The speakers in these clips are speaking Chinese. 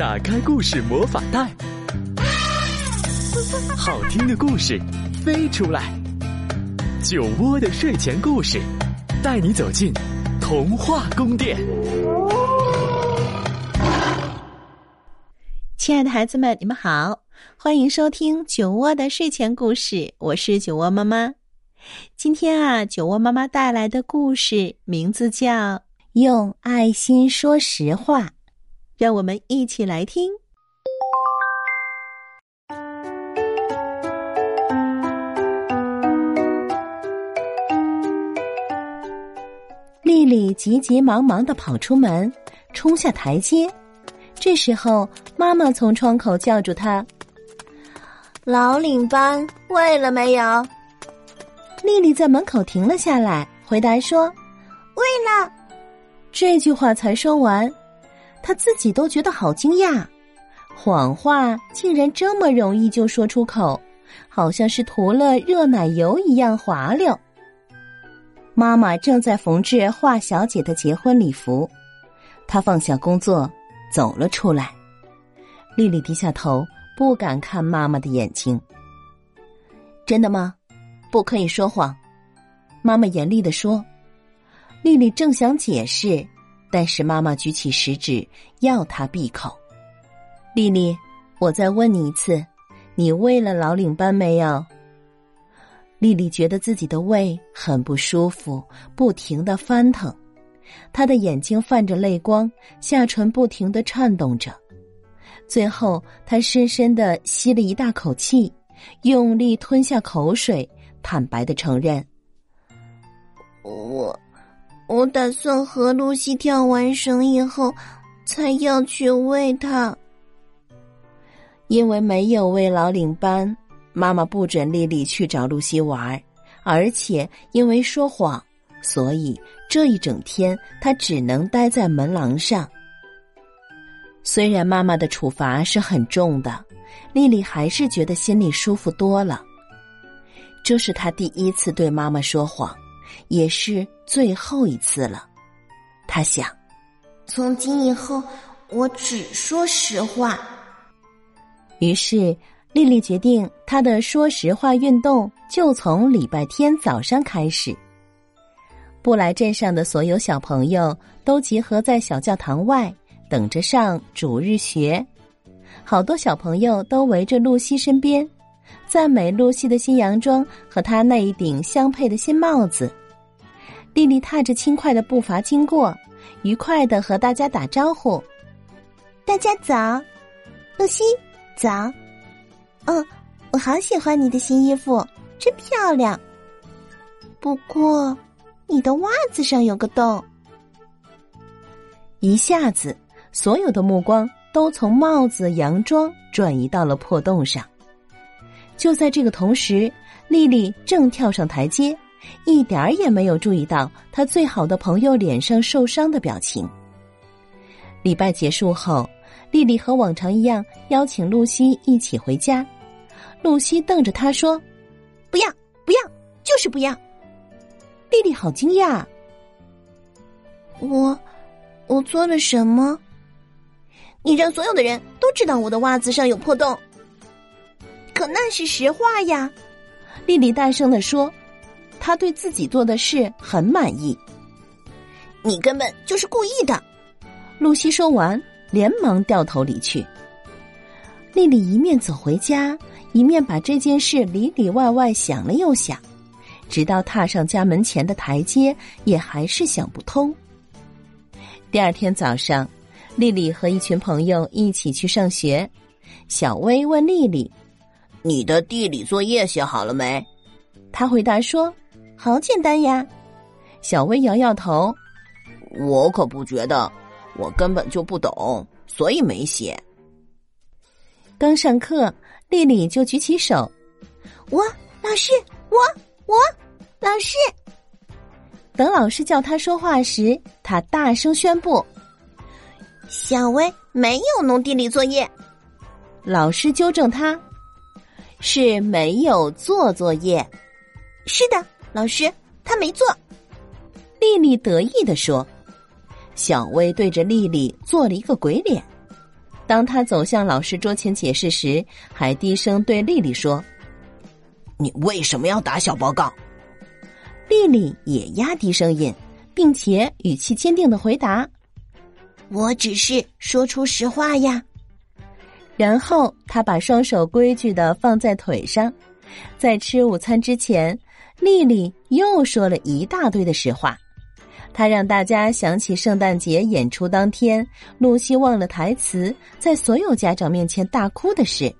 打开故事魔法袋，好听的故事飞出来。酒窝的睡前故事，带你走进童话宫殿。亲爱的孩子们，你们好，欢迎收听酒窝的睡前故事，我是酒窝妈妈。今天啊，酒窝妈妈带来的故事名字叫《用爱心说实话》，让我们一起来听。丽丽急急忙忙的跑出门，冲下台阶。这时候，妈妈从窗口叫住她：“老领班喂了没有？”丽丽在门口停了下来，回答说：“喂了。”这句话才说完，她自己都觉得好惊讶，谎话竟然这么容易就说出口，好像是涂了热奶油一样滑溜。妈妈正在缝制华小姐的结婚礼服，她放下工作走了出来。丽丽低下头，不敢看妈妈的眼睛。真的吗？不可以说谎，妈妈严厉的说。丽丽正想解释，但是妈妈举起食指要她闭口。丽丽，我再问你一次，你喂了老领班没有？丽丽觉得自己的胃很不舒服，不停的翻腾，她的眼睛泛着泪光，下唇不停的颤动着。最后，她深深的吸了一大口气，用力吞下口水。坦白的承认，我我打算和露西跳完绳以后，才要去喂它。因为没有喂老领班，妈妈不准丽丽去找露西玩，而且因为说谎，所以这一整天她只能待在门廊上。虽然妈妈的处罚是很重的，丽丽还是觉得心里舒服多了。这是她第一次对妈妈说谎，也是最后一次了。他想，从今以后我只说实话。于是，丽丽决定她的说实话运动就从礼拜天早上开始。布莱镇上的所有小朋友都集合在小教堂外，等着上主日学。好多小朋友都围着露西身边。赞美露西的新洋装和她那一顶相配的新帽子。丽丽踏着轻快的步伐经过，愉快的和大家打招呼：“大家早，露西早。嗯，我好喜欢你的新衣服，真漂亮。不过，你的袜子上有个洞。”一下子，所有的目光都从帽子、洋装转移到了破洞上。就在这个同时，丽丽正跳上台阶，一点儿也没有注意到她最好的朋友脸上受伤的表情。礼拜结束后，丽丽和往常一样邀请露西一起回家。露西瞪着她说：“不要，不要，就是不要。”丽丽好惊讶。我，我做了什么？你让所有的人都知道我的袜子上有破洞。可那是实话呀，丽丽大声的说：“她对自己做的事很满意。”你根本就是故意的，露西说完，连忙掉头离去。丽丽一面走回家，一面把这件事里里外外想了又想，直到踏上家门前的台阶，也还是想不通。第二天早上，丽丽和一群朋友一起去上学，小薇问丽丽。你的地理作业写好了没？他回答说：“好简单呀。”小薇摇摇头：“我可不觉得，我根本就不懂，所以没写。”刚上课，丽丽就举起手：“我老师，我我老师。”等老师叫他说话时，他大声宣布：“小薇没有弄地理作业。”老师纠正他。是没有做作业，是的，老师，他没做。丽丽得意的说：“小薇对着丽丽做了一个鬼脸。”当他走向老师桌前解释时，还低声对丽丽说：“你为什么要打小报告？”丽丽也压低声音，并且语气坚定的回答：“我只是说出实话呀。”然后他把双手规矩的放在腿上，在吃午餐之前，丽丽又说了一大堆的实话。他让大家想起圣诞节演出当天，露西忘了台词，在所有家长面前大哭的事。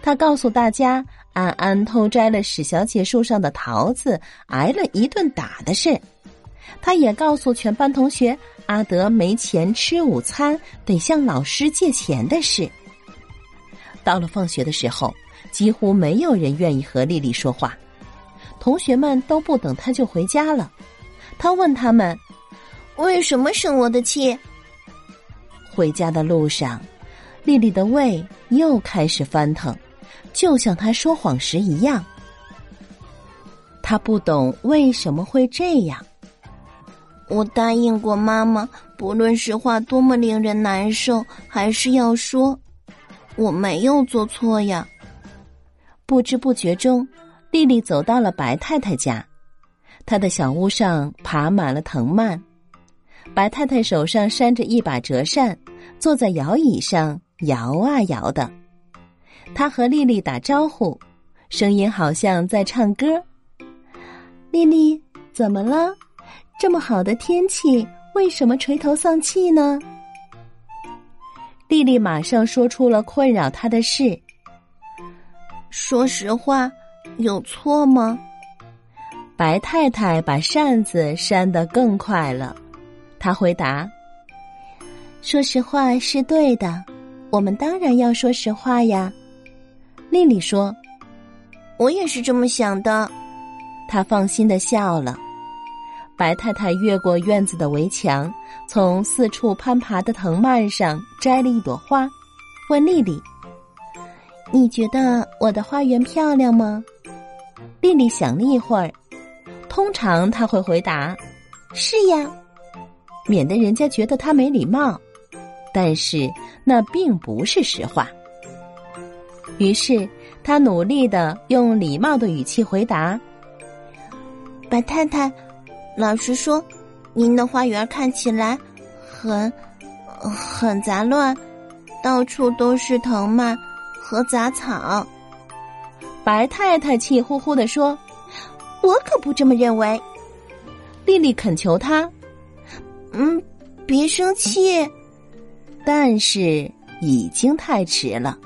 他告诉大家。安安偷摘了史小姐树上的桃子，挨了一顿打的事。他也告诉全班同学，阿德没钱吃午餐，得向老师借钱的事。到了放学的时候，几乎没有人愿意和丽丽说话。同学们都不等他就回家了。他问他们：“为什么生我的气？”回家的路上，丽丽的胃又开始翻腾。就像他说谎时一样，他不懂为什么会这样。我答应过妈妈，不论实话多么令人难受，还是要说。我没有做错呀。不知不觉中，丽丽走到了白太太家，她的小屋上爬满了藤蔓。白太太手上扇着一把折扇，坐在摇椅上摇啊摇的。他和丽丽打招呼，声音好像在唱歌。丽丽，怎么了？这么好的天气，为什么垂头丧气呢？丽丽马上说出了困扰她的事。说实话，有错吗？白太太把扇子扇得更快了。她回答：“说实话是对的，我们当然要说实话呀。”丽丽说：“我也是这么想的。”她放心的笑了。白太太越过院子的围墙，从四处攀爬的藤蔓上摘了一朵花，问丽丽：“你觉得我的花园漂亮吗？”丽丽想了一会儿，通常她会回答：“是呀。”免得人家觉得她没礼貌。但是那并不是实话。于是，她努力的用礼貌的语气回答：“白太太，老实说，您的花园看起来很很杂乱，到处都是藤蔓和杂草。”白太太气呼呼的说：“我可不这么认为。”丽丽恳求他：“嗯，别生气。”但是已经太迟了。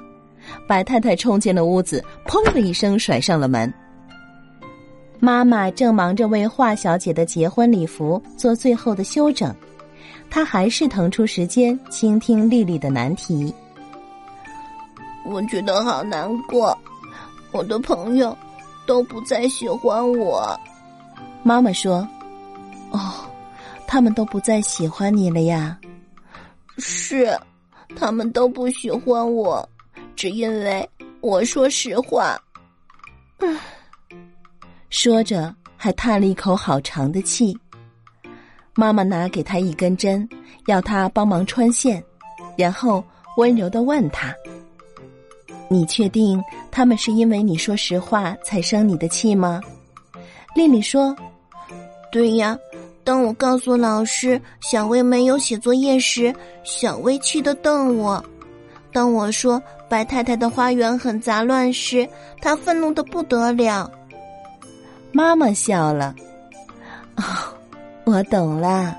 白太太冲进了屋子，砰的一声甩上了门。妈妈正忙着为华小姐的结婚礼服做最后的修整，她还是腾出时间倾听丽丽的难题。我觉得好难过，我的朋友都不再喜欢我。妈妈说：“哦，他们都不再喜欢你了呀？”是，他们都不喜欢我。只因为我说实话，嗯，说着还叹了一口好长的气。妈妈拿给他一根针，要他帮忙穿线，然后温柔的问他：“你确定他们是因为你说实话才生你的气吗？”丽丽说：“对呀，当我告诉老师小薇没有写作业时，小薇气得瞪我。”当我说白太太的花园很杂乱时，她愤怒的不得了。妈妈笑了，哦，我懂了。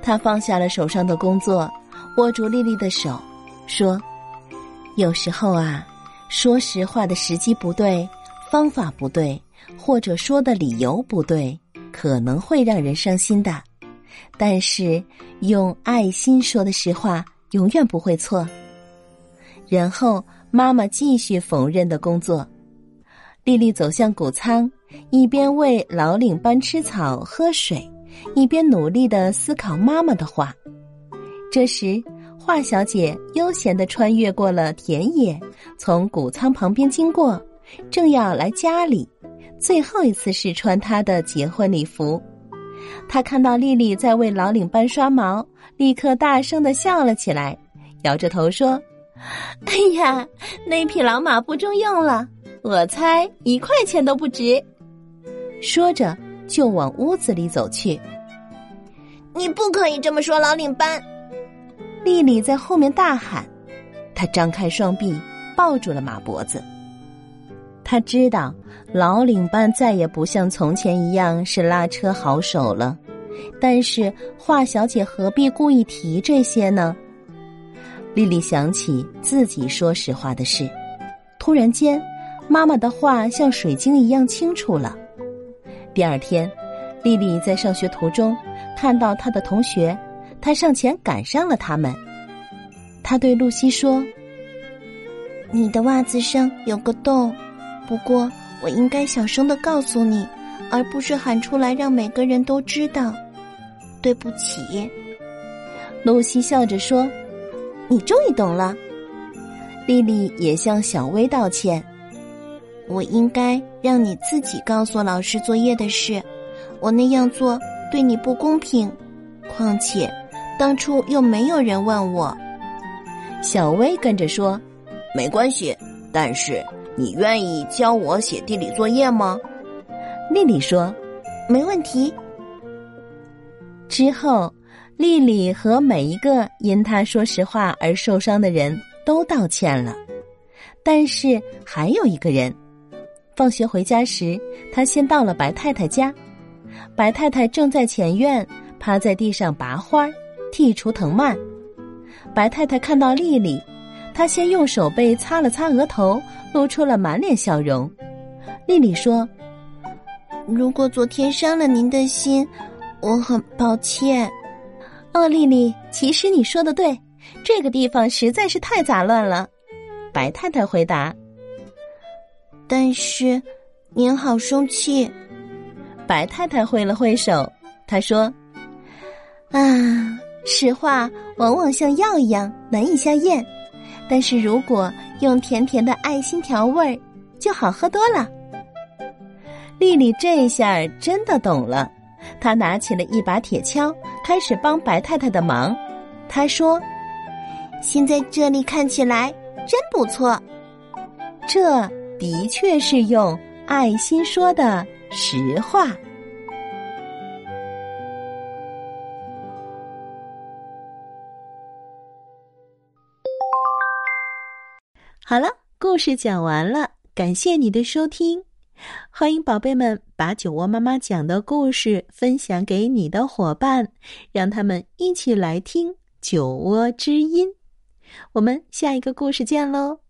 他放下了手上的工作，握住丽丽的手，说：“有时候啊，说实话的时机不对，方法不对，或者说的理由不对，可能会让人伤心的。但是用爱心说的实话，永远不会错。”然后妈妈继续缝纫的工作，丽丽走向谷仓，一边喂老领班吃草喝水，一边努力的思考妈妈的话。这时，华小姐悠闲的穿越过了田野，从谷仓旁边经过，正要来家里，最后一次试穿她的结婚礼服。她看到丽丽在为老领班刷毛，立刻大声的笑了起来。摇着头说：“哎呀，那匹老马不中用了，我猜一块钱都不值。”说着就往屋子里走去。你不可以这么说，老领班！丽丽在后面大喊。她张开双臂抱住了马脖子。他知道老领班再也不像从前一样是拉车好手了，但是华小姐何必故意提这些呢？丽丽想起自己说实话的事，突然间，妈妈的话像水晶一样清楚了。第二天，丽丽在上学途中看到她的同学，她上前赶上了他们。她对露西说：“你的袜子上有个洞。”不过，我应该小声的告诉你，而不是喊出来让每个人都知道。对不起，露西笑着说：“你终于懂了。”丽丽也向小薇道歉：“我应该让你自己告诉老师作业的事，我那样做对你不公平。况且，当初又没有人问我。”小薇跟着说：“没关系，但是。”你愿意教我写地理作业吗？丽丽说：“没问题。”之后，丽丽和每一个因她说实话而受伤的人都道歉了。但是还有一个人，放学回家时，他先到了白太太家。白太太正在前院趴在地上拔花剔除藤蔓。白太太看到丽丽。她先用手背擦了擦额头，露出了满脸笑容。丽丽说：“如果昨天伤了您的心，我很抱歉。”哦，丽丽，其实你说的对，这个地方实在是太杂乱了。白太太回答：“但是您好生气。”白太太挥了挥手，她说：“啊，实话往往像药一样难以下咽。”但是如果用甜甜的爱心调味儿，就好喝多了。丽丽这下真的懂了，她拿起了一把铁锹，开始帮白太太的忙。她说：“现在这里看起来真不错。”这的确是用爱心说的实话。好了，故事讲完了，感谢你的收听，欢迎宝贝们把酒窝妈妈讲的故事分享给你的伙伴，让他们一起来听酒窝之音。我们下一个故事见喽。